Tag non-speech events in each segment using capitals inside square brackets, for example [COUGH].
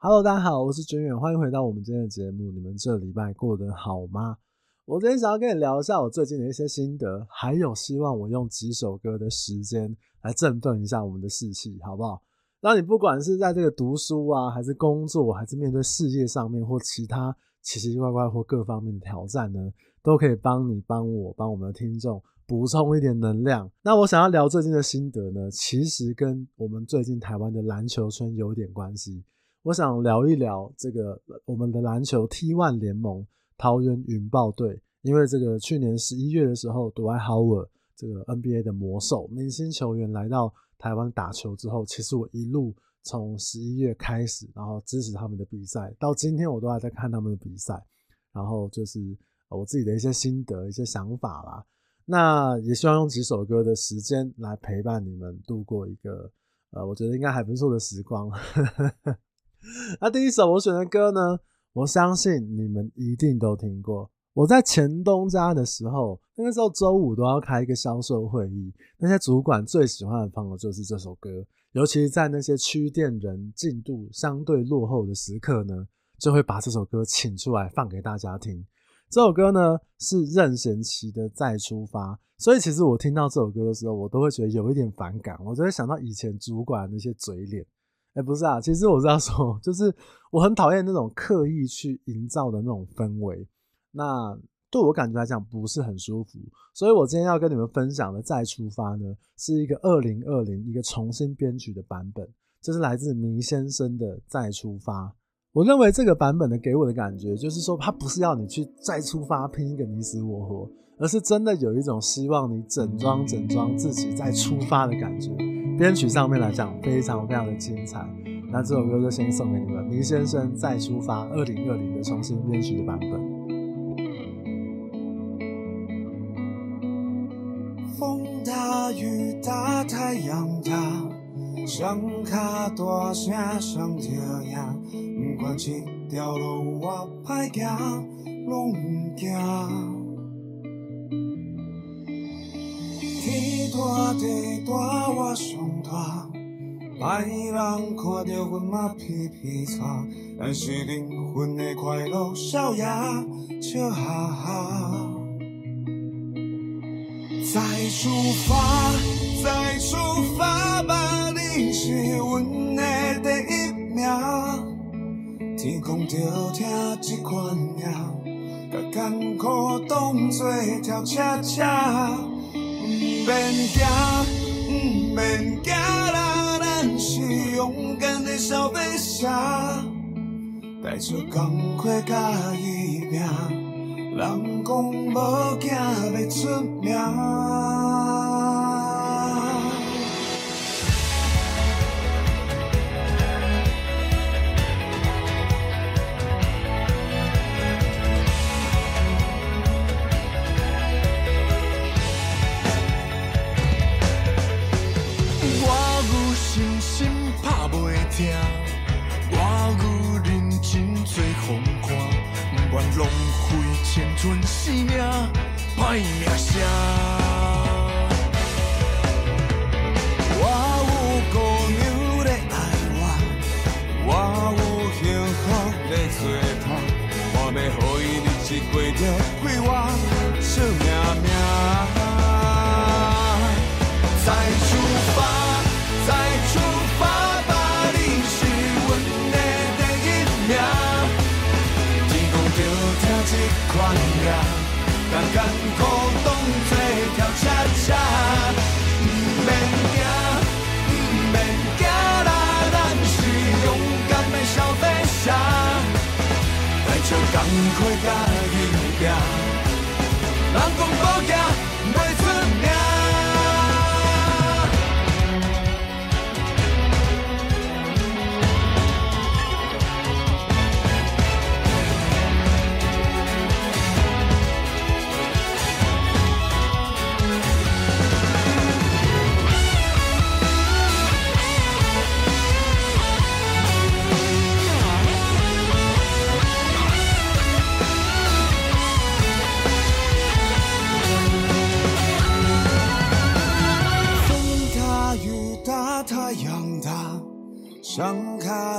Hello，大家好，我是军远，欢迎回到我们今天的节目。你们这礼拜过得好吗？我今天想要跟你聊一下我最近的一些心得，还有希望我用几首歌的时间来振奋一下我们的士气，好不好？那你不管是在这个读书啊，还是工作，还是面对事业上面或其他奇奇怪怪或各方面的挑战呢，都可以帮你、帮我、帮我们的听众补充一点能量。那我想要聊最近的心得呢，其实跟我们最近台湾的篮球圈有点关系。我想聊一聊这个我们的篮球 T1 联盟桃园云豹队，因为这个去年十一月的时候，杜兰特豪尔这个 NBA 的魔兽明星球员来到台湾打球之后，其实我一路从十一月开始，然后支持他们的比赛，到今天我都还在看他们的比赛，然后就是我自己的一些心得、一些想法啦。那也希望用几首歌的时间来陪伴你们度过一个呃，我觉得应该还不错的时光。[LAUGHS] 那第一首我选的歌呢，我相信你们一定都听过。我在前东家的时候，那个时候周五都要开一个销售会议，那些主管最喜欢放的就是这首歌，尤其是在那些区店人进度相对落后的时刻呢，就会把这首歌请出来放给大家听。这首歌呢是任贤齐的《再出发》，所以其实我听到这首歌的时候，我都会觉得有一点反感，我就会想到以前主管那些嘴脸。哎，不是啊，其实我是要说，就是我很讨厌那种刻意去营造的那种氛围，那对我感觉来讲不是很舒服。所以我今天要跟你们分享的《再出发》呢，是一个二零二零一个重新编曲的版本，这是来自麋先生的《再出发》。我认为这个版本的给我的感觉，就是说它不是要你去再出发拼一个你死我活，而是真的有一种希望你整装整装自己再出发的感觉。编曲上面来讲，非常非常的精彩。那这首歌就先送给你们，麋先生再出发，二零二零的重新编曲的版本。风大雨大太阳大，双脚大声上跳呀，不管这条路我歹行，拢不惊。天大地大我上大，别人看到阮嘛皮皮擦，但是灵魂的快乐笑呀笑哈哈。再出发，再出发吧，你是阮的第一名。天公着听这款命，甲艰苦当作跳恰恰。免惊，不免惊啦，咱是勇敢的小飞侠，带着钢盔甲伊拼，人讲无惊要出名。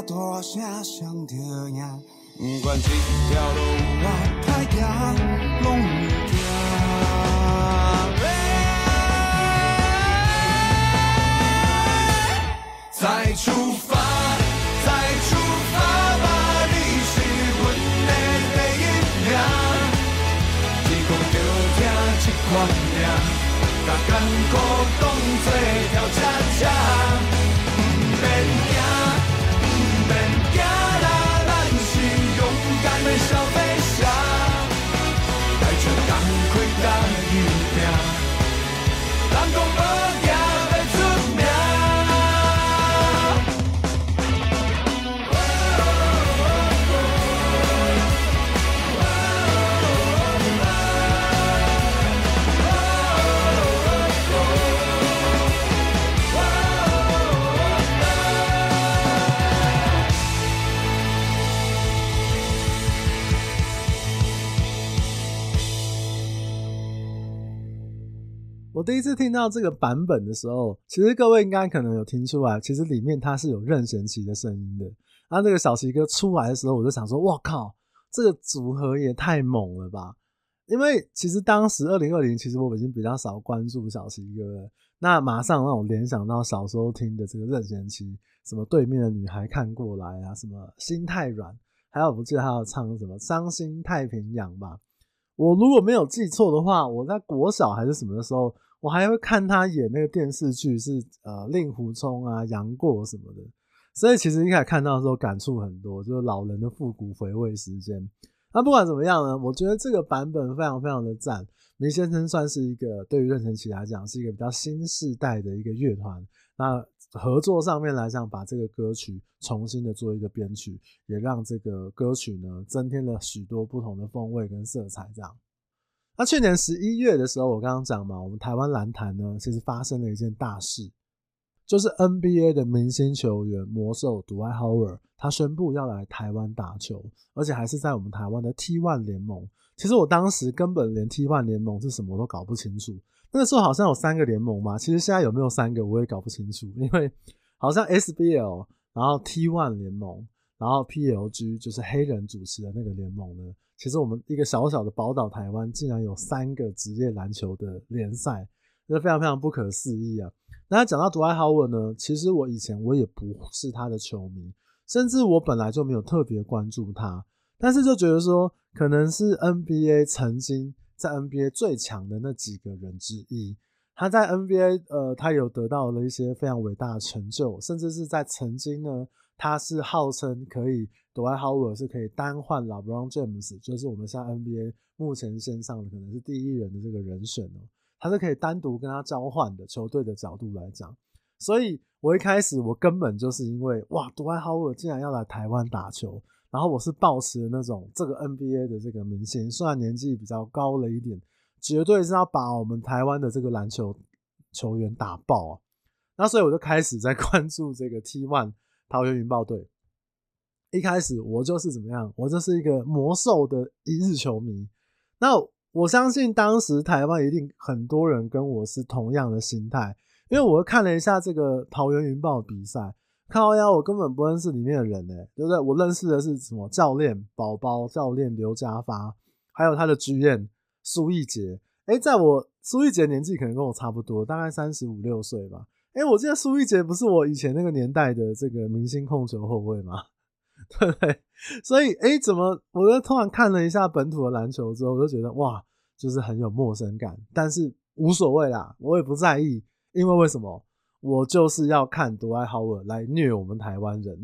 大声上着赢，不管这条路我太行，拢不惊。再出发，再出发吧，你是阮的第一名。天公着听这款命，甲艰苦当作跳恰恰。我第一次听到这个版本的时候，其实各位应该可能有听出来，其实里面它是有任贤齐的声音的。然后这个小齐哥出来的时候，我就想说：哇靠，这个组合也太猛了吧！因为其实当时二零二零，其实我已经比较少关注小齐哥了。那马上让我联想到小时候听的这个任贤齐，什么对面的女孩看过来啊，什么心太软，还有我不记得他要唱什么伤心太平洋吧。我如果没有记错的话，我在国小还是什么的时候。我还会看他演那个电视剧，是呃令狐冲啊、杨过什么的，所以其实一开始看到的时候感触很多，就是老人的复古回味时间。那不管怎么样呢，我觉得这个版本非常非常的赞。麋先生算是一个对于任贤齐来讲是一个比较新世代的一个乐团。那合作上面来讲，把这个歌曲重新的做一个编曲，也让这个歌曲呢增添了许多不同的风味跟色彩，这样。那去年十一月的时候，我刚刚讲嘛，我们台湾篮坛呢，其实发生了一件大事，就是 NBA 的明星球员魔兽 d w i h o w a r 他宣布要来台湾打球，而且还是在我们台湾的 T1 联盟。其实我当时根本连 T1 联盟是什么都搞不清楚，那个时候好像有三个联盟嘛，其实现在有没有三个我也搞不清楚，因为好像 SBL，然后 T1 联盟，然后 PLG 就是黑人主持的那个联盟呢。其实我们一个小小的宝岛台湾，竟然有三个职业篮球的联赛，这非常非常不可思议啊！那讲到 Dwight Howard 呢，其实我以前我也不是他的球迷，甚至我本来就没有特别关注他，但是就觉得说，可能是 NBA 曾经在 NBA 最强的那几个人之一，他在 NBA 呃，他有得到了一些非常伟大的成就，甚至是在曾经呢。他是号称可以 d w i h o w a r d 是可以单换 LeBron James，就是我们现在 NBA 目前线上的可能是第一人的这个人选哦，他是可以单独跟他交换的。球队的角度来讲，所以我一开始我根本就是因为哇 d w i h o w a r d 竟然要来台湾打球，然后我是抱持那种这个 NBA 的这个明星，虽然年纪比较高了一点，绝对是要把我们台湾的这个篮球球员打爆啊！那所以我就开始在关注这个 T1。桃园云豹队，一开始我就是怎么样？我就是一个魔兽的一日球迷。那我相信当时台湾一定很多人跟我是同样的心态，因为我看了一下这个桃园云豹比赛，靠腰，我根本不认识里面的人呢、对不对？我认识的是什么教练宝宝、教练刘家发，还有他的 GM 苏奕杰。哎、在我苏奕杰年纪可能跟我差不多，大概三十五六岁吧。哎、我记得苏玉杰不是我以前那个年代的这个明星控球后卫吗？[LAUGHS] 对不对？所以，哎、怎么？我就突然看了一下本土的篮球之后，我就觉得哇，就是很有陌生感。但是无所谓啦，我也不在意，因为为什么？我就是要看 Dwight Howard 来虐我们台湾人。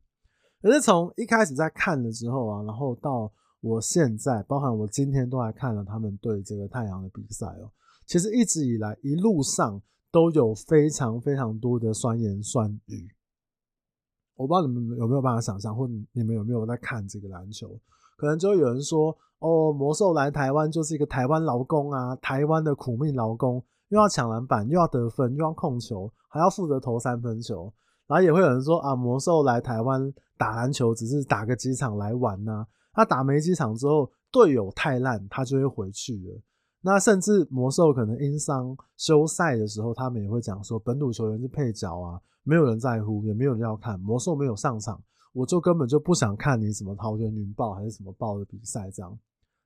[LAUGHS] 可是从一开始在看了之后啊，然后到我现在，包含我今天都还看了他们对这个太阳的比赛哦。其实一直以来一路上。都有非常非常多的酸言酸语，我不知道你们有没有办法想象，或你们有没有在看这个篮球？可能就会有人说：“哦，魔兽来台湾就是一个台湾劳工啊，台湾的苦命劳工，又要抢篮板，又要得分，又要控球，还要负责投三分球。”然后也会有人说：“啊，魔兽来台湾打篮球只是打个几场来玩呐，他打没几场之后，队友太烂，他就会回去了。”那甚至魔兽可能因伤休赛的时候，他们也会讲说，本土球员是配角啊，没有人在乎，也没有人要看。魔兽没有上场，我就根本就不想看你什么桃园云豹还是什么豹的比赛这样。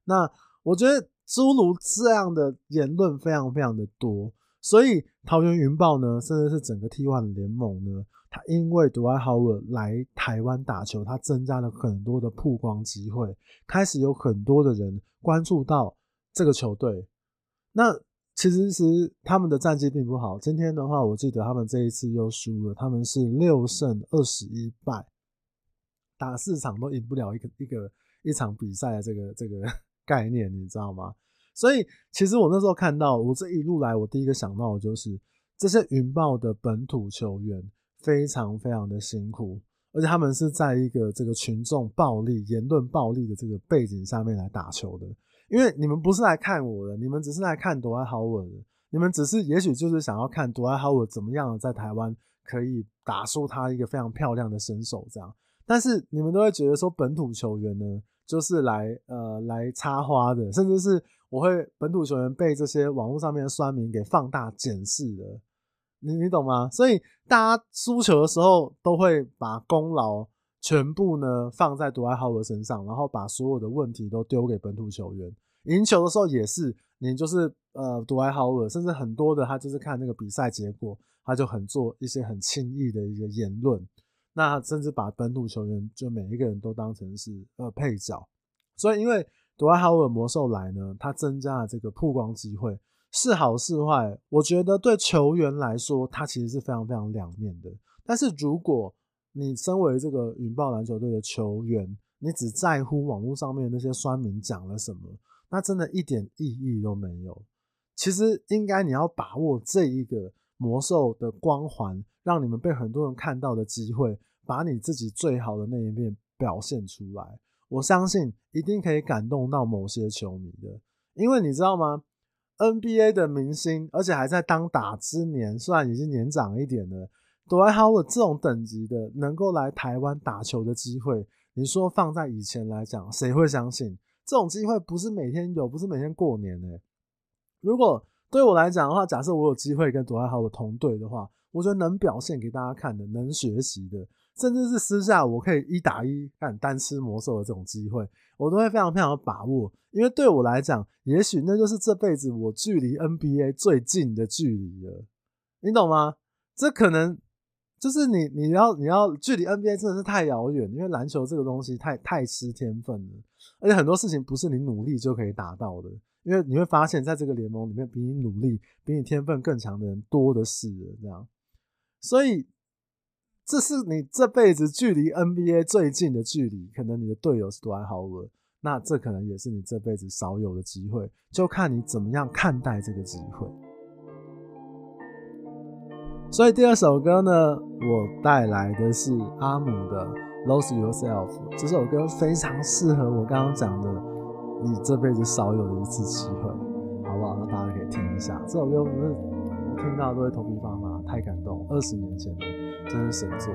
那我觉得诸如这样的言论非常非常的多，所以桃园云豹呢，甚至是整个 T1 联盟呢，他因为 Dwight Howard 来台湾打球，他增加了很多的曝光机会，开始有很多的人关注到这个球队。那其实是他们的战绩并不好。今天的话，我记得他们这一次又输了，他们是六胜二十一败，打四场都赢不了一个一个一场比赛的这个这个 [LAUGHS] 概念，你知道吗？所以其实我那时候看到，我这一路来，我第一个想到的就是这些云豹的本土球员非常非常的辛苦，而且他们是在一个这个群众暴力、言论暴力的这个背景下面来打球的。因为你们不是来看我的，你们只是来看杜兰豪尔的，你们只是也许就是想要看杜兰豪尔怎么样在台湾可以打出他一个非常漂亮的身手这样，但是你们都会觉得说本土球员呢就是来呃来插花的，甚至是我会本土球员被这些网络上面的酸民给放大检视的，你你懂吗？所以大家输球的时候都会把功劳。全部呢放在杜埃豪尔身上，然后把所有的问题都丢给本土球员。赢球的时候也是，你就是呃杜埃豪尔，甚至很多的他就是看那个比赛结果，他就很做一些很轻易的一个言论，那甚至把本土球员就每一个人都当成是呃配角。所以因为杜埃豪尔魔兽来呢，他增加了这个曝光机会，是好是坏？我觉得对球员来说，他其实是非常非常两面的。但是如果你身为这个云豹篮球队的球员，你只在乎网络上面那些酸民讲了什么，那真的一点意义都没有。其实应该你要把握这一个魔兽的光环，让你们被很多人看到的机会，把你自己最好的那一面表现出来。我相信一定可以感动到某些球迷的，因为你知道吗？NBA 的明星，而且还在当打之年，虽然已经年长一点了。杜兰豪尔这种等级的能够来台湾打球的机会，你说放在以前来讲，谁会相信这种机会不是每天有，不是每天过年呢、如果对我来讲的话，假设我有机会跟杜兰豪尔同队的话，我觉得能表现给大家看的，能学习的，甚至是私下我可以一打一干单吃魔兽的这种机会，我都会非常非常的把握，因为对我来讲，也许那就是这辈子我距离 NBA 最近的距离了，你懂吗？这可能。就是你，你要，你要距离 NBA 真的是太遥远，因为篮球这个东西太太吃天分了，而且很多事情不是你努力就可以达到的。因为你会发现在这个联盟里面，比你努力、比你天分更强的人多的是，这样。所以，这是你这辈子距离 NBA 最近的距离，可能你的队友是杜兰豪尔，那这可能也是你这辈子少有的机会，就看你怎么样看待这个机会。所以第二首歌呢，我带来的是阿姆的《Lose Yourself》。这首歌非常适合我刚刚讲的，你这辈子少有的一次机会，好不好？那大家可以听一下这首歌，不是我听到都会头皮发麻，太感动。二十年前的，真是神作。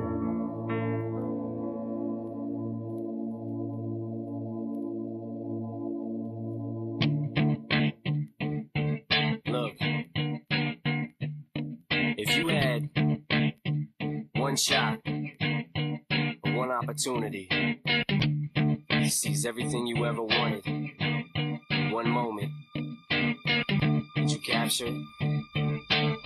Opportunity. He sees everything you ever wanted. One moment. Did you capture?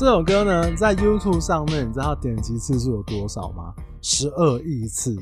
这首歌呢，在 YouTube 上面，你知道点击次数有多少吗？十二亿次，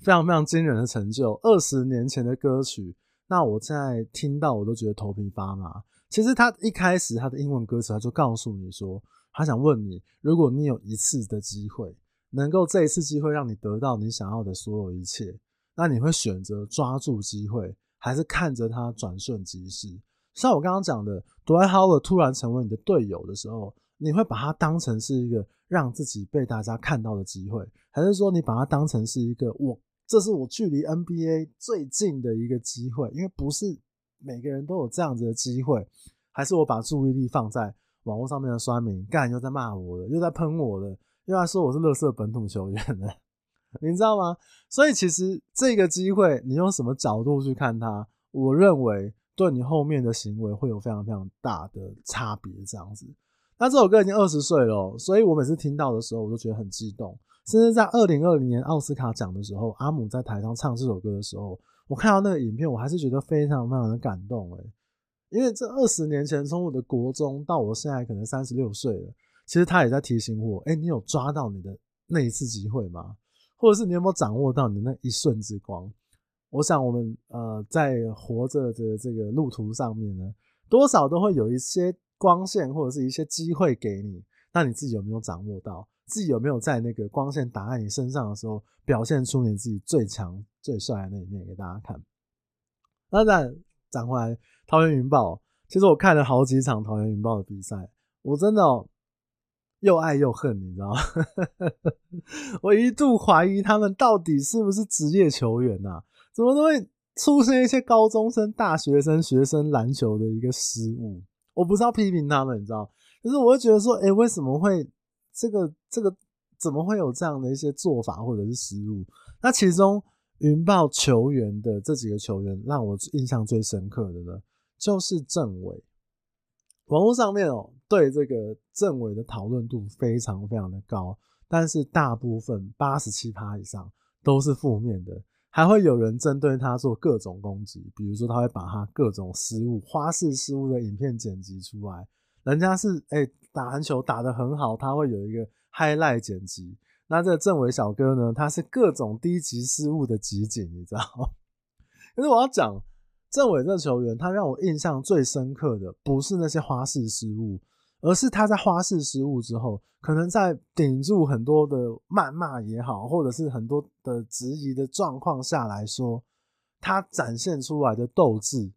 非常非常惊人的成就。二十年前的歌曲，那我在听到我都觉得头皮发麻。其实他一开始他的英文歌词，他就告诉你说，他想问你，如果你有一次的机会，能够这一次机会让你得到你想要的所有一切，那你会选择抓住机会，还是看着它转瞬即逝？像我刚刚讲的，Dwight Howard 突然成为你的队友的时候。你会把它当成是一个让自己被大家看到的机会，还是说你把它当成是一个我这是我距离 NBA 最近的一个机会？因为不是每个人都有这样子的机会，还是我把注意力放在网络上面的酸民，干又在骂我的，又在喷我的，又在说我是乐色本土球员的，[LAUGHS] 你知道吗？所以其实这个机会，你用什么角度去看它，我认为对你后面的行为会有非常非常大的差别，这样子。那这首歌已经二十岁了，所以我每次听到的时候，我都觉得很激动。甚至在二零二零年奥斯卡奖的时候，阿姆在台上唱这首歌的时候，我看到那个影片，我还是觉得非常非常的感动诶。因为这二十年前，从我的国中到我现在可能三十六岁了，其实他也在提醒我：诶，你有抓到你的那一次机会吗？或者是你有没有掌握到你的那一瞬之光？我想我们呃在活着的这个路途上面呢，多少都会有一些。光线或者是一些机会给你，那你自己有没有掌握到？自己有没有在那个光线打在你身上的时候，表现出你自己最强、最帅的那一面给大家看？那再讲回来，桃园云豹，其实我看了好几场桃园云豹的比赛，我真的、又爱又恨，你知道吗？[LAUGHS] 我一度怀疑他们到底是不是职业球员呐、怎么都会出现一些高中生、大学生、学生篮球的一个失误。我不是要批评他们，你知道，可是我会觉得说，哎、为什么会这个这个怎么会有这样的一些做法或者是失误？那其中云豹球员的这几个球员，让我印象最深刻的呢，就是政委。网络上面哦，对这个政委的讨论度非常非常的高，但是大部分八十七趴以上都是负面的。还会有人针对他做各种攻击，比如说他会把他各种失误、花式失误的影片剪辑出来。人家是哎、打篮球打得很好，他会有一个 highlight 剪辑。那这个政委小哥呢，他是各种低级失误的集锦，你知道？[LAUGHS] 可是我要讲政委这个球员，他让我印象最深刻的不是那些花式失误。而是他在花式失误之后，可能在顶住很多的谩骂也好，或者是很多的质疑的状况下来说，他展现出来的斗志。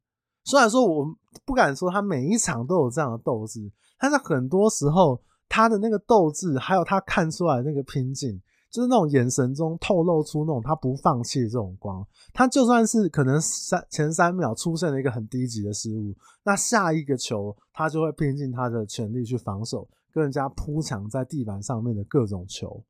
虽然说我不敢说他每一场都有这样的斗志，但是很多时候他的那个斗志，还有他看出来那个拼劲。就是那种眼神中透露出那种他不放弃的这种光，他就算是可能三前三秒出现了一个很低级的失误，那下一个球他就会拼尽他的全力去防守，跟人家扑抢在地板上面的各种球，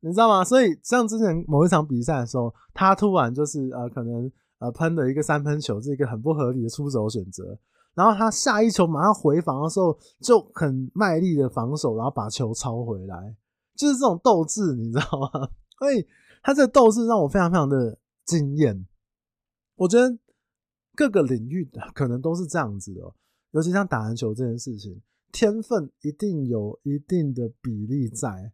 你知道吗？所以像之前某一场比赛的时候，他突然就是呃可能呃喷了一个三分球，是一个很不合理的出手选择，然后他下一球马上回防的时候就很卖力的防守，然后把球抄回来。就是这种斗志，你知道吗？[LAUGHS] 所以他这个斗志让我非常非常的惊艳。我觉得各个领域的可能都是这样子的，尤其像打篮球这件事情，天分一定有一定的比例在。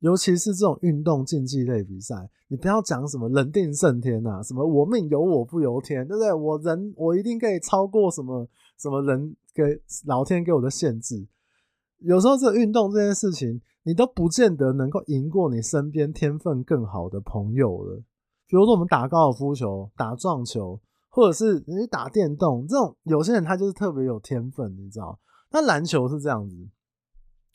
尤其是这种运动竞技类比赛，你不要讲什么人定胜天呐，什么我命由我不由天，对不对？我人我一定可以超过什么什么人给老天给我的限制。有时候这运动这件事情。你都不见得能够赢过你身边天分更好的朋友了。比如说，我们打高尔夫球、打撞球，或者是你打电动，这种有些人他就是特别有天分，你知道？那篮球是这样子，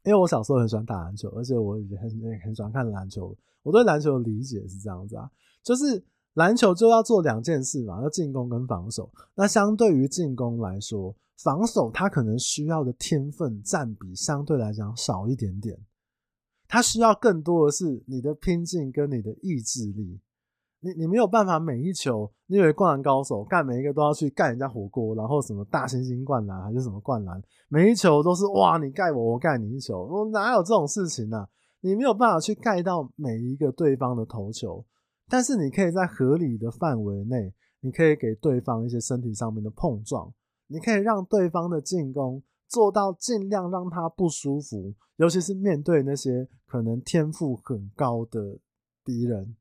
因为我小时候很喜欢打篮球，而且我也很很喜欢看篮球。我对篮球的理解是这样子啊，就是篮球就要做两件事嘛，要进攻跟防守。那相对于进攻来说，防守它可能需要的天分占比相对来讲少一点点。他需要更多的是你的拼劲跟你的意志力，你你没有办法每一球，你以为灌篮高手干每一个都要去盖人家火锅，然后什么大猩猩灌篮还是什么灌篮，每一球都是哇你盖我我盖你一球，我哪有这种事情呢？你没有办法去盖到每一个对方的投球，但是你可以在合理的范围内，你可以给对方一些身体上面的碰撞，你可以让对方的进攻。做到尽量让他不舒服，尤其是面对那些可能天赋很高的敌人，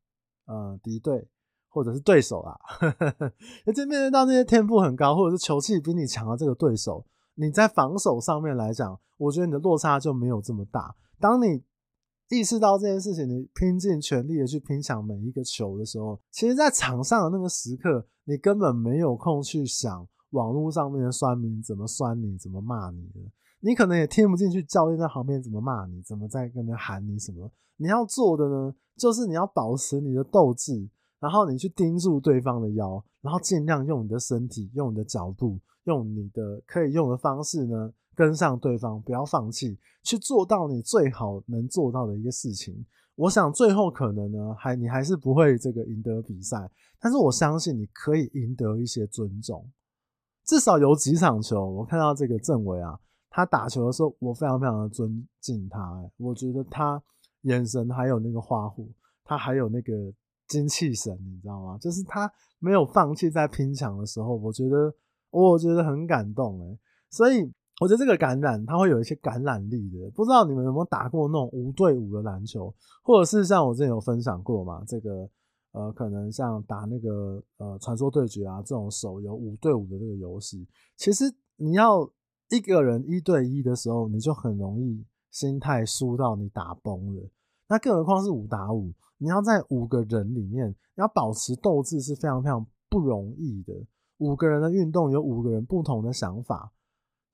呃，敌对或者是对手啦。而且面对到那些天赋很高或者是球技比你强的这个对手，你在防守上面来讲，我觉得你的落差就没有这么大。当你意识到这件事情，你拼尽全力的去拼抢每一个球的时候，其实，在场上的那个时刻，你根本没有空去想。网络上面的酸民怎么酸你，怎么骂你，你可能也听不进去。教练在旁边怎么骂你，怎么在跟那喊你什么？你要做的呢，就是你要保持你的斗志，然后你去盯住对方的腰，然后尽量用你的身体、用你的角度、用你的可以用的方式呢，跟上对方，不要放弃，去做到你最好能做到的一个事情。我想最后可能呢，还你还是不会这个赢得比赛，但是我相信你可以赢得一些尊重。至少有几场球，我看到这个政委啊，他打球的时候，我非常非常的尊敬他。欸，我觉得他眼神还有那个花虎，他还有那个精气神，你知道吗？就是他没有放弃在拼抢的时候，我觉得我觉得很感动哎。所以我觉得这个感染，他会有一些感染力的。不知道你们有没有打过那种五对五的篮球，或者是像我之前有分享过嘛，这个。呃，可能像打那个呃传说对决啊这种手游五对五的这个游戏，其实你要一个人一对一的时候，你就很容易心态输到你打崩了。那更何况是五打五，你要在五个人里面，要保持斗志是非常非常不容易的。五个人的运动有五个人不同的想法，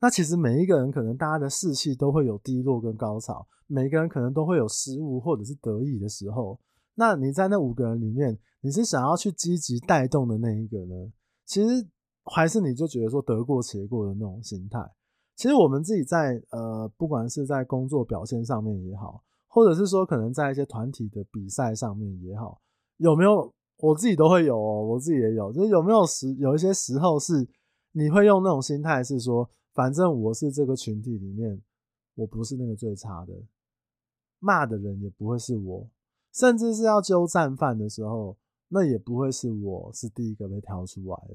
那其实每一个人可能大家的士气都会有低落跟高潮，每个人可能都会有失误或者是得意的时候。那你在那五个人里面，你是想要去积极带动的那一个呢？其实还是你就觉得说得过且过的那种心态。其实我们自己在呃，不管是在工作表现上面也好，或者是说可能在一些团体的比赛上面也好，有没有我自己都会有哦，我自己也有，就是有没有时有一些时候是你会用那种心态，是说反正我是这个群体里面，我不是那个最差的，骂的人也不会是我，甚至是要揪战犯的时候，那也不会是我是第一个被挑出来的。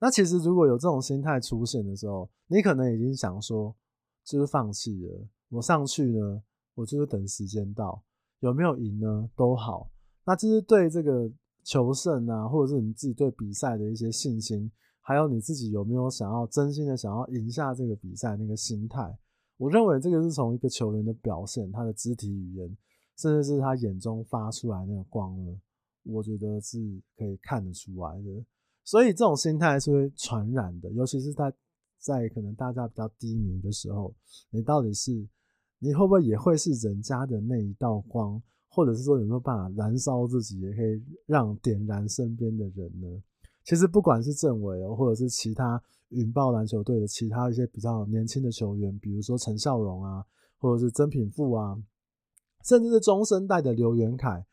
那其实如果有这种心态出现的时候，你可能已经想说，就是放弃了。我上去呢，我就是等时间到，有没有赢呢都好。那就是对这个求胜啊，或者是你自己对比赛的一些信心，还有你自己有没有想要真心的想要赢下这个比赛那个心态。我认为这个是从一个球员的表现，他的肢体语言，甚至是他眼中发出来那个光呢，我觉得是可以看得出来的。所以这种心态是会传染的，尤其是在在可能大家比较低迷的时候，你到底是你会不会也会是人家的那一道光，或者是说有没有办法燃烧自己，也可以让点燃身边的人呢？其实不管是政委哦，或者是其他云豹篮球队的其他一些比较年轻的球员，比如说陈孝荣啊，或者是曾品富啊，甚至是中生代的刘元凯，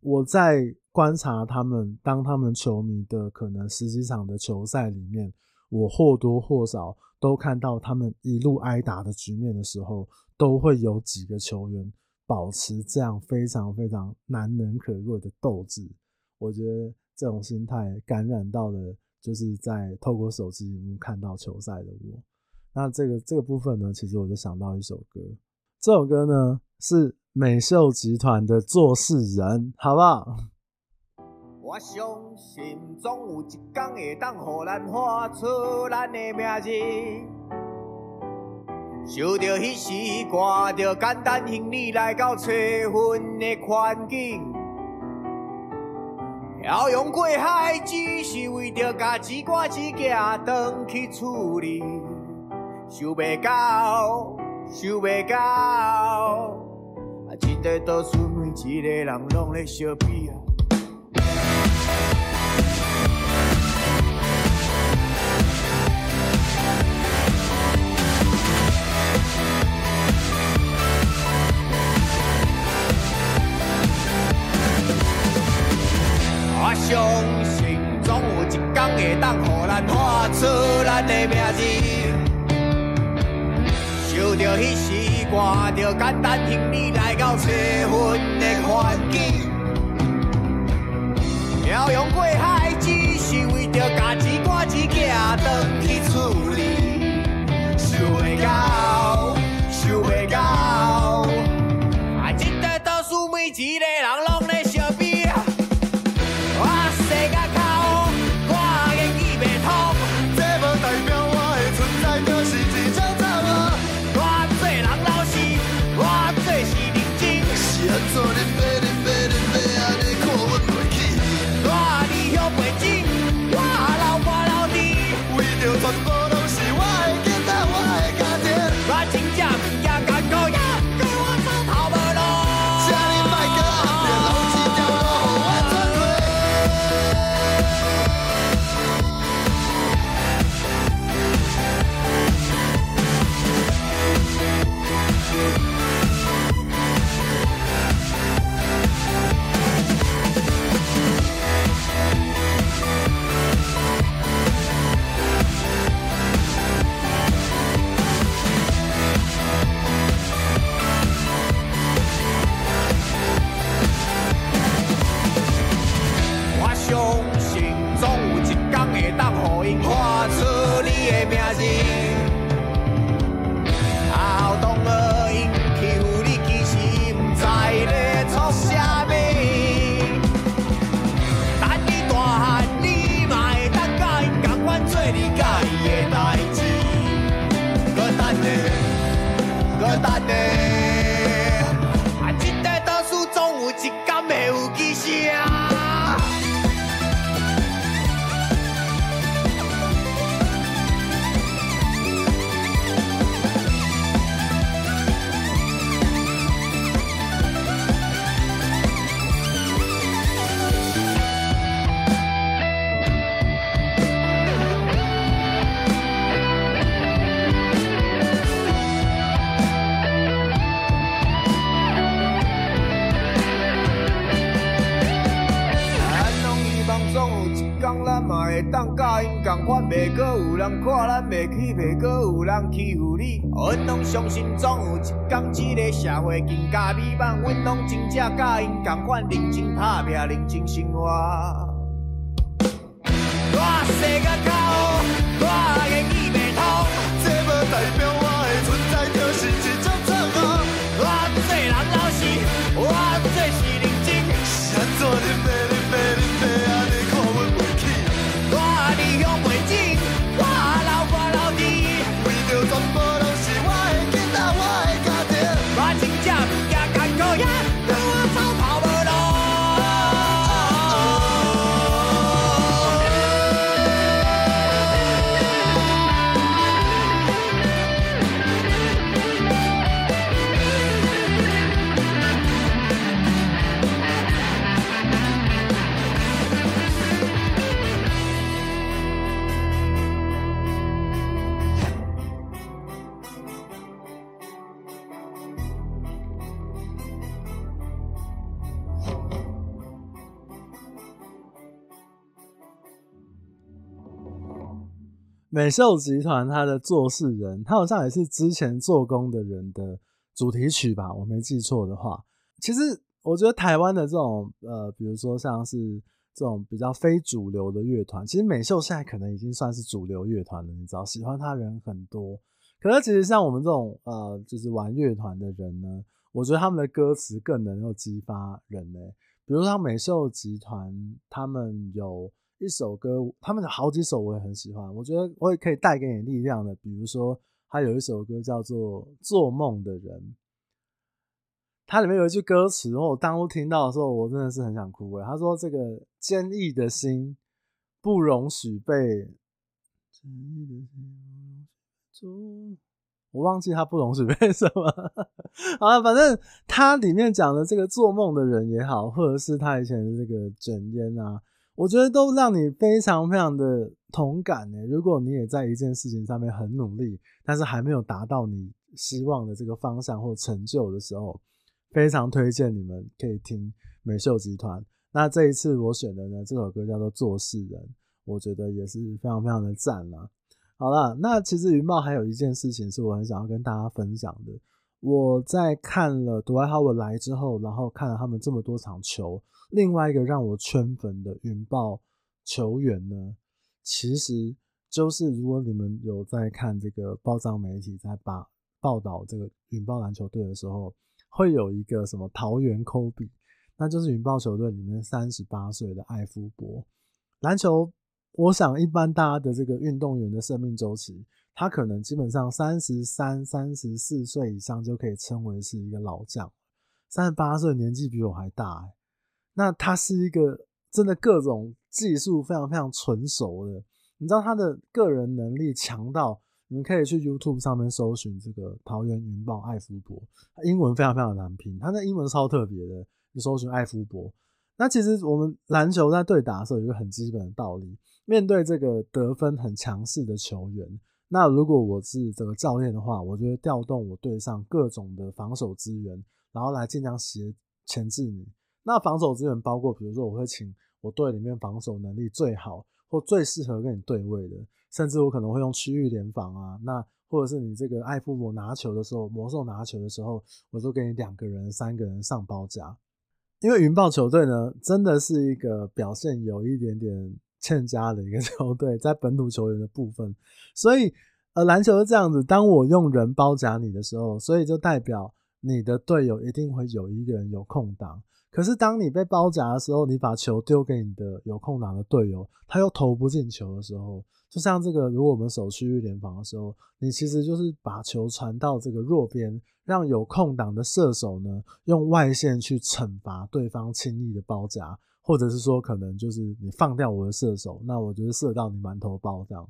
我在。观察他们，当他们球迷的可能十几场的球赛里面，我或多或少都看到他们一路挨打的局面的时候，都会有几个球员保持这样非常非常难能可贵的斗志。我觉得这种心态感染到了，就是在透过手机屏幕看到球赛的我。那这个这个部分呢，其实我就想到一首歌，这首歌呢是美秀集团的《做事人》，好不好？我相信总有一天会当予咱画出咱的名字。想着彼时，挂着简单行李来到找阮的环境。漂洋过海，只是为着家己赶一件回去厝里。想袂到，想袂到，啊，这块都是每一个人拢咧相比啊。我相信总有一天会当予咱画出咱的名字。想着彼时，挂着简单行李来到找阮的环境。漂洋过海，只是为着家己赶一件回去厝里。咱袂去，袂阁有人欺负你。阮拢相信总有一天，这个社会更加美满。阮拢真正甲因共款，认真打拼，认真生活。美秀集团它的做事人，它好像也是之前做工的人的主题曲吧，我没记错的话。其实我觉得台湾的这种呃，比如说像是这种比较非主流的乐团，其实美秀现在可能已经算是主流乐团了，你知道，喜欢他人很多。可是其实像我们这种呃，就是玩乐团的人呢，我觉得他们的歌词更能够激发人呢。比如像美秀集团，他们有。一首歌，他们有好几首我也很喜欢，我觉得我也可以带给你力量的。比如说，他有一首歌叫做《做梦的人》，它里面有一句歌词，我当初听到的时候，我真的是很想哭诶。他说：“这个坚毅的心不容许被，我忘记他不容许被什么。好了，反正他里面讲的这个做梦的人也好，或者是他以前的这个卷烟啊。”我觉得都让你非常非常的同感呢。如果你也在一件事情上面很努力，但是还没有达到你希望的这个方向或成就的时候，非常推荐你们可以听美秀集团。那这一次我选的呢，这首歌叫做《做事人》，我觉得也是非常非常的赞啦。好了，那其实云豹还有一件事情是我很想要跟大家分享的。我在看了杜爱浩文来之后，然后看了他们这么多场球。另外一个让我圈粉的云豹球员呢，其实就是如果你们有在看这个报章媒体在报报道这个云豹篮球队的时候，会有一个什么桃园科比，那就是云豹球队里面三十八岁的艾夫伯。篮球，我想一般大家的这个运动员的生命周期，他可能基本上三十三、三十四岁以上就可以称为是一个老将，三十八岁年纪比我还大欸。那他是一个真的各种技术非常非常纯熟的，你知道他的个人能力强到，你们可以去 YouTube 上面搜寻这个桃园云豹艾夫伯，英文非常非常难拼，他那英文超特别的，你搜寻艾夫伯。那其实我们篮球在对打的时候有一个很基本的道理，面对这个得分很强势的球员，那如果我是这个教练的话，我就会调动我队上各种的防守资源，然后来尽量协钳制你。那防守资源包括，比如说我会请我队里面防守能力最好或最适合跟你对位的，甚至我可能会用区域联防啊。那或者是你这个艾夫伯拿球的时候，魔兽拿球的时候，我就给你两个人、三个人上包夹。因为云豹球队呢，真的是一个表现有一点点欠佳的一个 [LAUGHS] 球队，在本土球员的部分。所以呃，篮球是这样子，当我用人包夹你的时候，所以就代表你的队友一定会有一个人有空档。可是当你被包夹的时候，你把球丢给你的有空档的队友，他又投不进球的时候，就像这个，如果我们守区域联防的时候，你其实就是把球传到这个弱边，让有空档的射手呢用外线去惩罚对方轻易的包夹，或者是说可能就是你放掉我的射手，那我就是射到你满头包这样。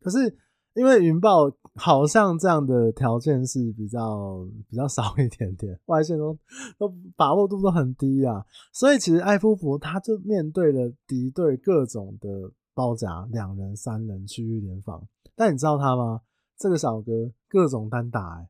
可是。因为云豹好像这样的条件是比较比较少一点点，外线都都把握度都很低啊，所以其实艾夫伯他就面对了敌对各种的包夹，两人、三人区域联防。但你知道他吗？这个小哥各种单打，欸，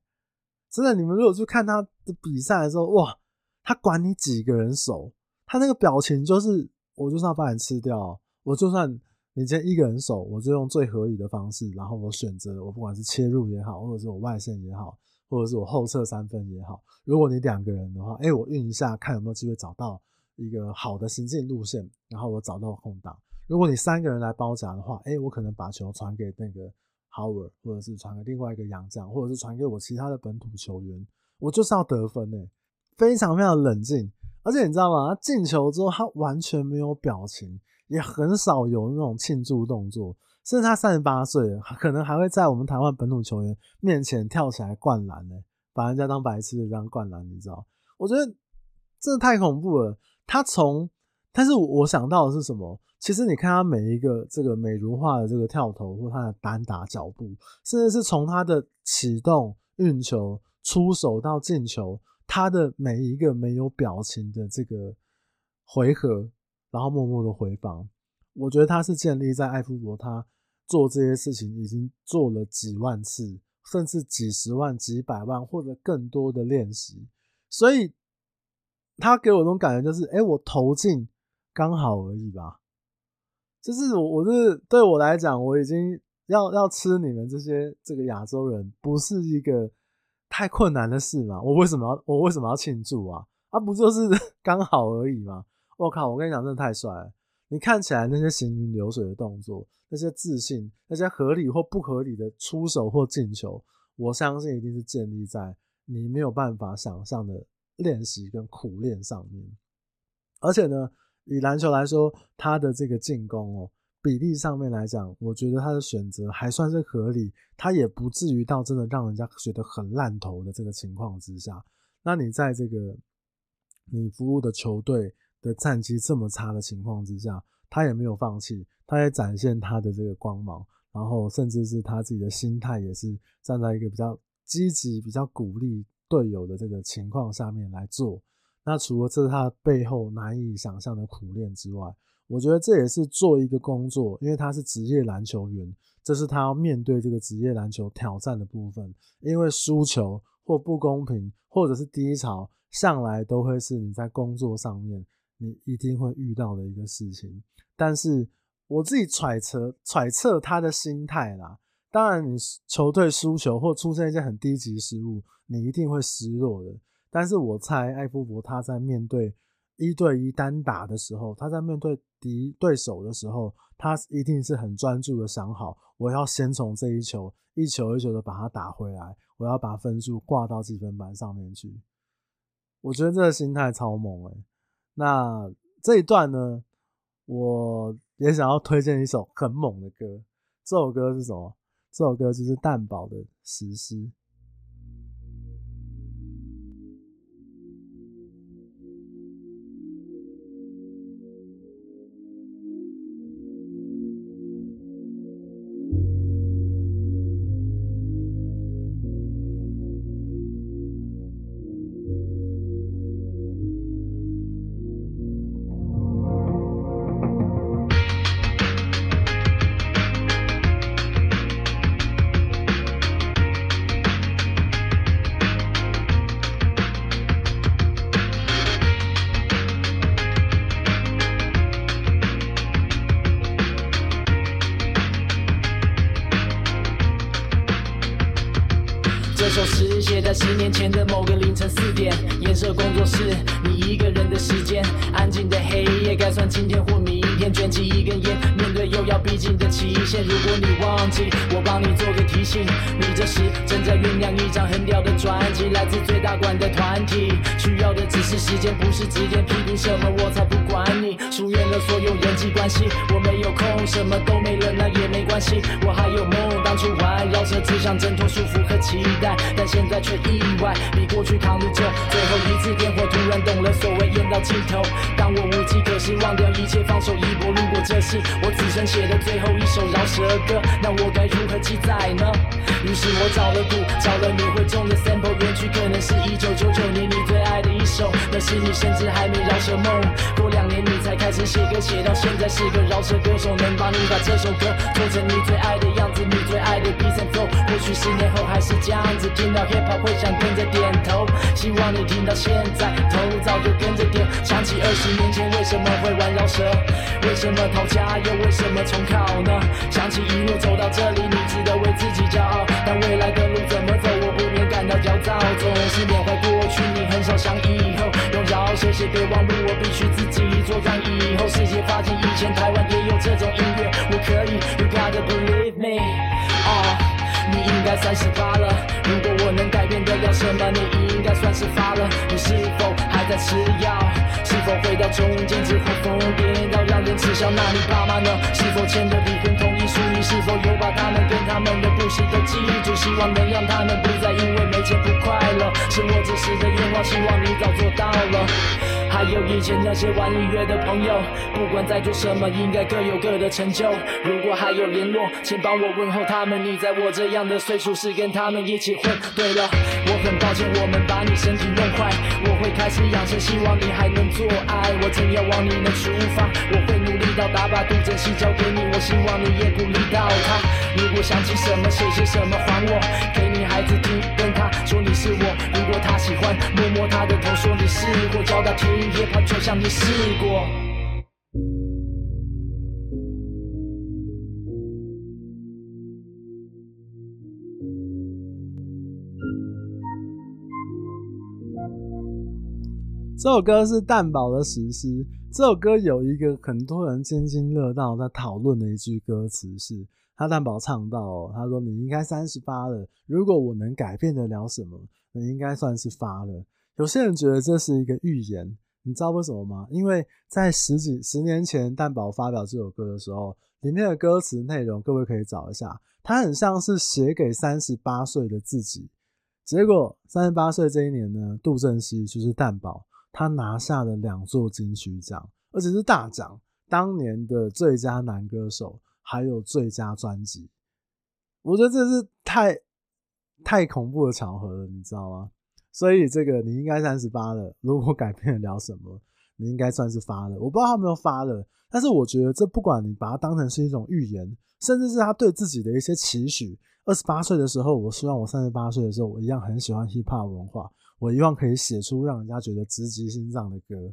真的，你们如果去看他的比赛的时候，哇，他管你几个人守，他那个表情就是，我就算把你吃掉，我就算。你今天一个人守，我就用最合理的方式，然后我选择我不管是切入也好，或者是我外线也好，或者是我后撤三分也好。如果你两个人的话，哎，我运一下，看有没有机会找到一个好的行进路线，然后我找到空档。如果你三个人来包夹的话，哎，我可能把球传给那个 Howard，或者是传给另外一个洋将，或者是传给我其他的本土球员，我就是要得分诶，非常非常冷静。而且你知道吗？他进球之后，他完全没有表情，也很少有那种庆祝动作。甚至他三十八岁，可能还会在我们台湾本土球员面前跳起来灌篮呢，把人家当白痴的这样灌篮，你知道？我觉得真的太恐怖了。他从，但是我想到的是什么？其实你看他每一个这个美如画的这个跳投，或他的单打脚步，甚至是从他的启动、运球、出手到进球。他的每一个没有表情的这个回合，然后默默的回防，我觉得他是建立在艾夫伯他做这些事情已经做了几万次，甚至几十万、几百万或者更多的练习，所以他给我那种感觉就是，哎，我投进刚好而已吧，就是我，我是对我来讲，我已经要要吃你们这些这个亚洲人，不是一个。太困难的事嘛，我为什么要我为什么要庆祝啊？啊，不就是 [LAUGHS] 刚好而已吗？我靠，我跟你讲，真的太帅了！你看起来那些行云流水的动作，那些自信，那些合理或不合理的出手或进球，我相信一定是建立在你没有办法想象的练习跟苦练上面。而且呢，以篮球来说，他的这个进攻哦。比例上面来讲，我觉得他的选择还算是合理，他也不至于到真的让人家觉得很烂投的这个情况之下。那你在这个你服务的球队的战绩这么差的情况之下，他也没有放弃，他也展现他的这个光芒，然后甚至是他自己的心态也是站在一个比较积极、比较鼓励队友的这个情况下面来做。那除了这是他背后难以想象的苦练之外，我觉得这也是做一个工作，因为他是职业篮球员，这是他要面对这个职业篮球挑战的部分。因为输球或不公平，或者是低潮，向来都会是你在工作上面你一定会遇到的一个事情。但是我自己揣测揣测他的心态啦，当然你球队输球或出现一些很低级失误，你一定会失落的。但是我猜艾夫伯他在面对。一对一单打的时候，他在面对敌对手的时候，他一定是很专注的想好，我要先从这一球一球一球的把它打回来，我要把分数挂到积分板上面去。我觉得这个心态超猛诶、那这一段呢，我也想要推荐一首很猛的歌。这首歌是什么？这首歌就是蛋堡的《实施》。尽头。当我无计可施，忘掉一切，放手一搏。这是我此生写的最后一首饶舌歌，那我该如何记载呢？于是我找了鼓，找了你会中的 sample，原曲可能是一九九九年你最爱的一首，那时你甚至还没饶舌梦。过两年你才开始写歌，写到现在是个饶舌歌手，能帮你把这首歌做成你最爱的样子，你最爱的 beat and flow。或许十年后还是这样子，听到 hip hop 会想跟着点头。希望你听到现在，头早就跟着点。想起二十年前为什么会玩饶舌，为什么讨家又为什么重考呢？想起一路走到这里，你值得为自己骄傲。但未来的路怎么走，我不免感到焦躁。总是缅怀过去，你很少想以后。用骄傲写写备忘录，我必须自己做。让以后世界发现以前台湾也有这种音乐，我可以。You gotta believe me，该三十八了。如果我能改变得了什么，你应该算是发了。你是否还在吃药？是否回到中间之后疯癫到让人耻笑？那你爸妈呢？是否签了离婚同意书？你是否有把他们跟他们的故事都记住？希望能让他们不再因为没钱不快乐。是我这时的愿望，希望你早做到了。还有以前那些玩音乐的朋友，不管在做什么，应该各有各的成就。如果还有联络，请帮我问候他们。你在我这样的岁数是跟他们一起混。对了，我很抱歉，我们把你身体弄坏。我会开始养生，希望你还能做爱。我真要往你能出发，我会努力到达，把杜振熙交给你。我希望你也鼓励到他。如果想起什么，写些什么还我，给你孩子听，头，说你是我，教他听。也怕就像你试过。这首歌是蛋堡的实施。这首歌有一个很多人津津乐道在讨论的一句歌词是：他蛋堡唱到、他说你应该三十八了，如果我能改变得了什么，你应该算是发了。有些人觉得这是一个预言。你知道为什么吗？因为在十几十年前，蛋宝发表这首歌的时候，里面的歌词内容，各位可以找一下，它很像是写给三十八岁的自己。结果三十八岁这一年呢，杜振熙就是蛋宝，他拿下了两座金曲奖，而且是大奖，当年的最佳男歌手，还有最佳专辑。我觉得这是太太恐怖的巧合了，你知道吗？所以这个你应该三十八了，如果改变了什么，你应该算是发了。我不知道他有没有发了，但是我觉得这不管你把它当成是一种预言，甚至是他对自己的一些期许。二十八岁的时候，我希望我三十八岁的时候，我一样很喜欢 hip hop 文化，我希望可以写出让人家觉得直击心脏的歌。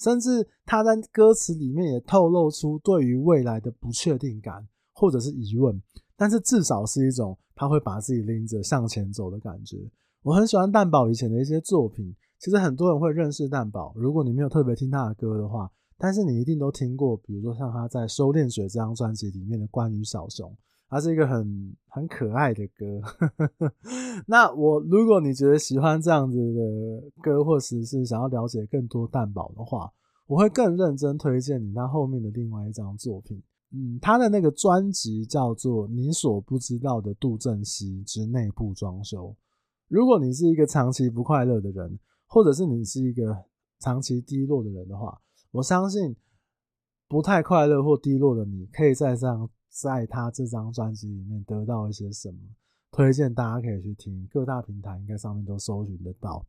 甚至他在歌词里面也透露出对于未来的不确定感或者是疑问，但是至少是一种他会把自己拎着向前走的感觉。我很喜欢蛋堡以前的一些作品，其实很多人会认识蛋堡。如果你没有特别听他的歌的话，但是你一定都听过，比如说像他在《收敛水》这张专辑里面的《关于小熊》，它是一个很很可爱的歌。[LAUGHS] 那我如果你觉得喜欢这样子的歌，或者是想要了解更多蛋堡的话，我会更认真推荐你他后面的另外一张作品。嗯，他的那个专辑叫做《你所不知道的杜振熙之内部装修》。如果你是一个长期不快乐的人，或者是你是一个长期低落的人的话，我相信不太快乐或低落的你，可以在这样在他这张专辑里面得到一些什么。推荐大家可以去听，各大平台应该上面都搜寻得到。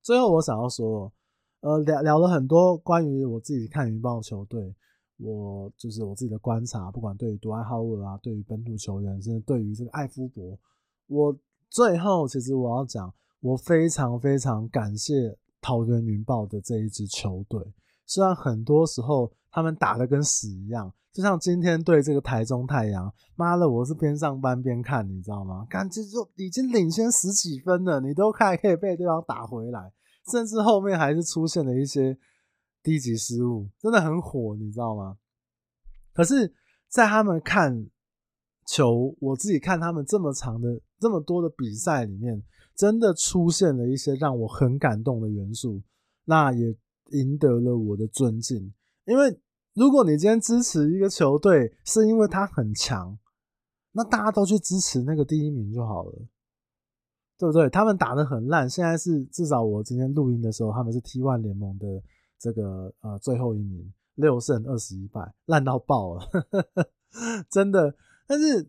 最后，我想要说，呃，聊聊了很多关于我自己看云豹球队，我就是我自己的观察，不管对于杜艾浩尔啊，对于本土球员，甚至对于这个艾夫伯，我。最后，其实我要讲，我非常非常感谢桃园云豹的这一支球队。虽然很多时候他们打的跟屎一样，就像今天对这个台中太阳，妈的，我是边上班边看，你知道吗？感觉就已经领先十几分了，你都还可以被对方打回来，甚至后面还是出现了一些低级失误，真的很火，你知道吗？可是，在他们看。球，我自己看他们这么长的、这么多的比赛里面，真的出现了一些让我很感动的元素，那也赢得了我的尊敬。因为如果你今天支持一个球队，是因为他很强，那大家都去支持那个第一名就好了，对不对？他们打得很烂，现在是至少我今天录音的时候，他们是 T1 联盟的这个呃最后一名，六胜二十一败，烂到爆了，[LAUGHS] 真的。但是，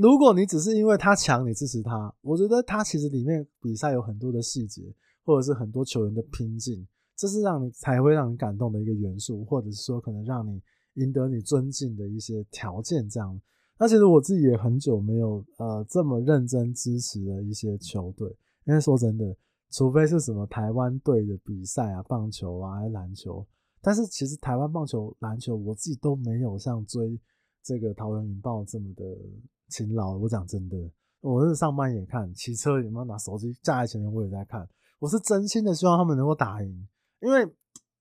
如果你只是因为他强，你支持他，我觉得他其实里面比赛有很多的细节，或者是很多球员的拼劲，这是让你才会让你感动的一个元素，或者是说可能让你赢得你尊敬的一些条件。这样，那其实我自己也很久没有呃这么认真支持的一些球队，因为说真的，除非是什么台湾队的比赛啊，棒球啊，篮球，但是其实台湾棒球、篮球我自己都没有像追这个桃园云豹这么的勤劳。我讲真的，我是上班也看，骑车也没有拿手机架在前面我也在看，我是真心的希望他们能够打赢，因为。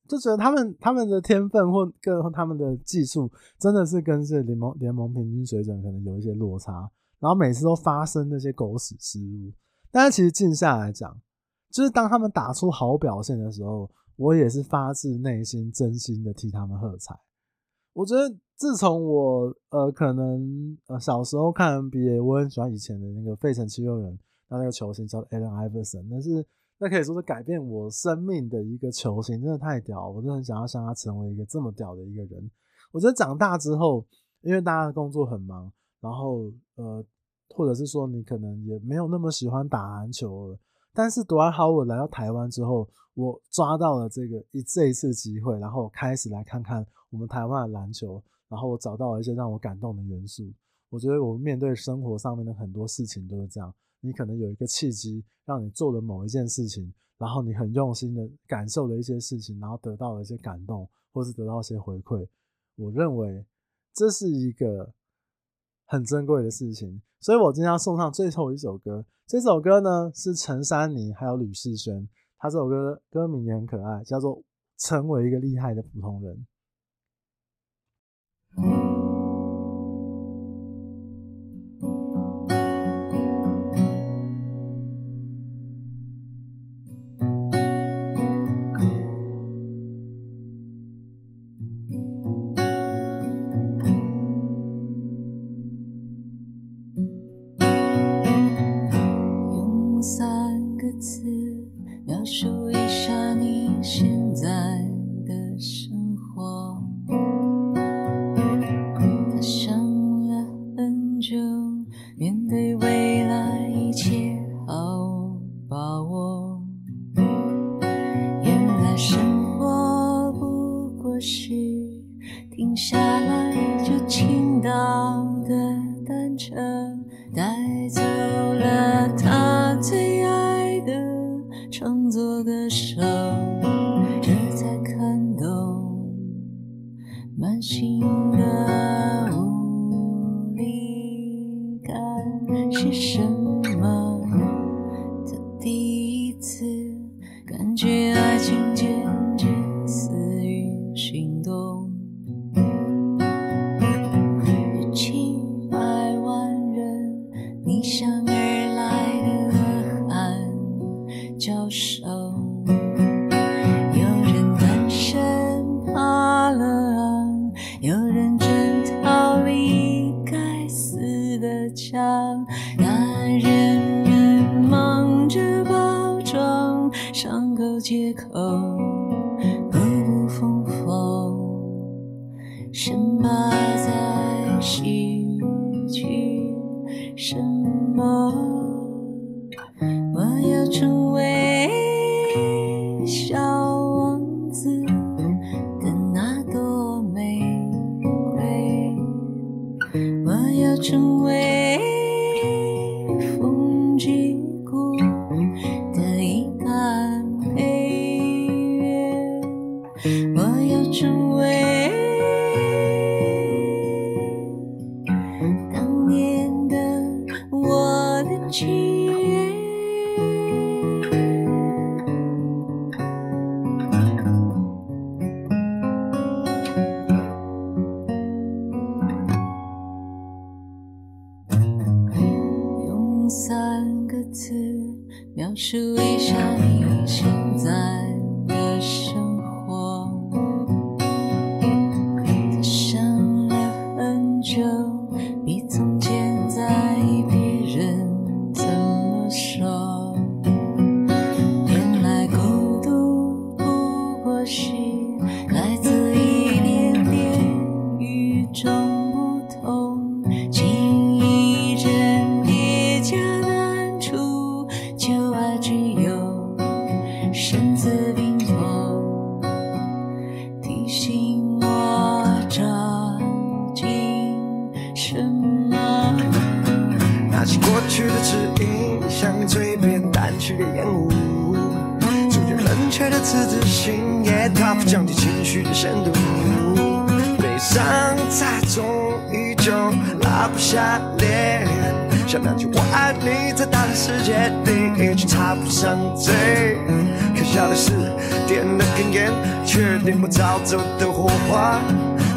就觉得他们他们的天分或跟他们的技术真的是跟这联盟联盟平均水准可能有一些落差，然后每次都发生那些狗屎失误。但是其实静下来讲，就是当他们打出好表现的时候，我也是发自内心真心的替他们喝彩。我觉得自从我呃可能呃小时候看 NBA，我很喜欢以前的那个费城七六人，他那个球星叫 Allen Iverson，但是。那可以说是改变我生命的一个球星，真的太屌！我真的很想要像他成为一个这么屌的一个人。我觉得长大之后，因为大家的工作很忙，然后呃，或者是说你可能也没有那么喜欢打篮球了。但是 dwight howard 来到台湾之后，我抓到了这个一这一次机会，然后开始来看看我们台湾的篮球，然后我找到了一些让我感动的元素。我觉得我们面对生活上面的很多事情都是这样。你可能有一个契机，让你做了某一件事情，然后你很用心的感受了一些事情，然后得到了一些感动，或是得到一些回馈。我认为这是一个很珍贵的事情，所以我今天要送上最后一首歌。这首歌呢是陈珊妮还有吕世轩，他这首歌歌名也很可爱，叫做《成为一个厉害的普通人》。走的火花。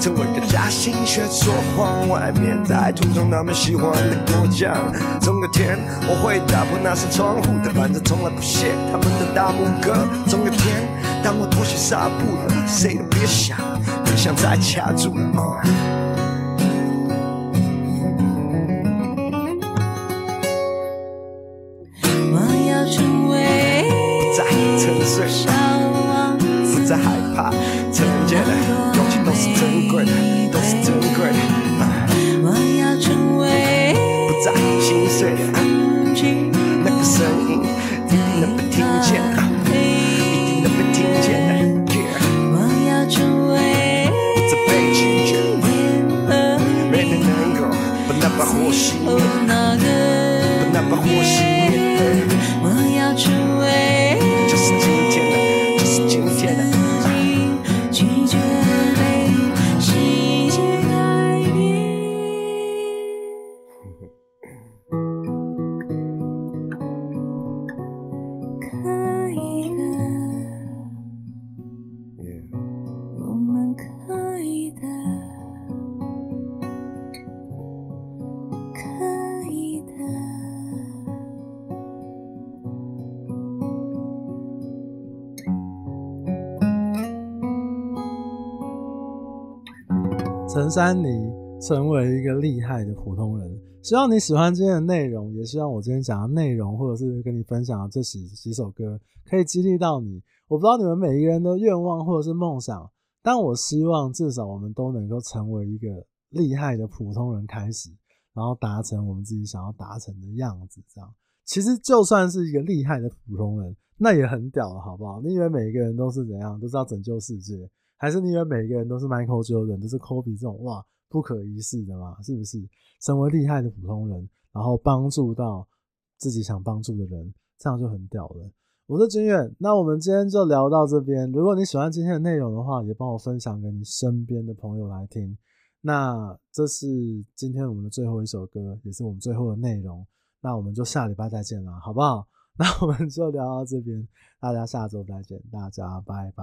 成为个假心学说谎，外面在涂上他们喜欢的果酱。总有天我会打破那扇窗户的反正，从来不屑他们的大拇哥。总有天，当我脱下纱布了，谁都别想，别想再卡住了。把那把火熄灭。我要成为陈珊妮成为一个厉害的普通人。希望你喜欢今天的内容，也希望我今天讲的内容，或者是跟你分享的这十几首歌，可以激励到你。我不知道你们每一个人的愿望或者是梦想，但我希望至少我们都能够成为一个厉害的普通人开始，然后达成我们自己想要达成的样子。这样，其实就算是一个厉害的普通人，那也很屌了，好不好？你以为每一个人都是怎样，都是要拯救世界？还是你以为每个人都是 Michael Jordan，都是 Kobe 这种哇不可一世的嘛？是不是？成为厉害的普通人，然后帮助到自己想帮助的人，这样就很屌了。我是军远，那我们今天就聊到这边。如果你喜欢今天的内容的话，也帮我分享给你身边的朋友来听。那这是今天我们的最后一首歌，也是我们最后的内容。那我们就下礼拜再见啦，好不好？[LAUGHS] 那我们就聊到这边，大家下周再见，大家拜拜。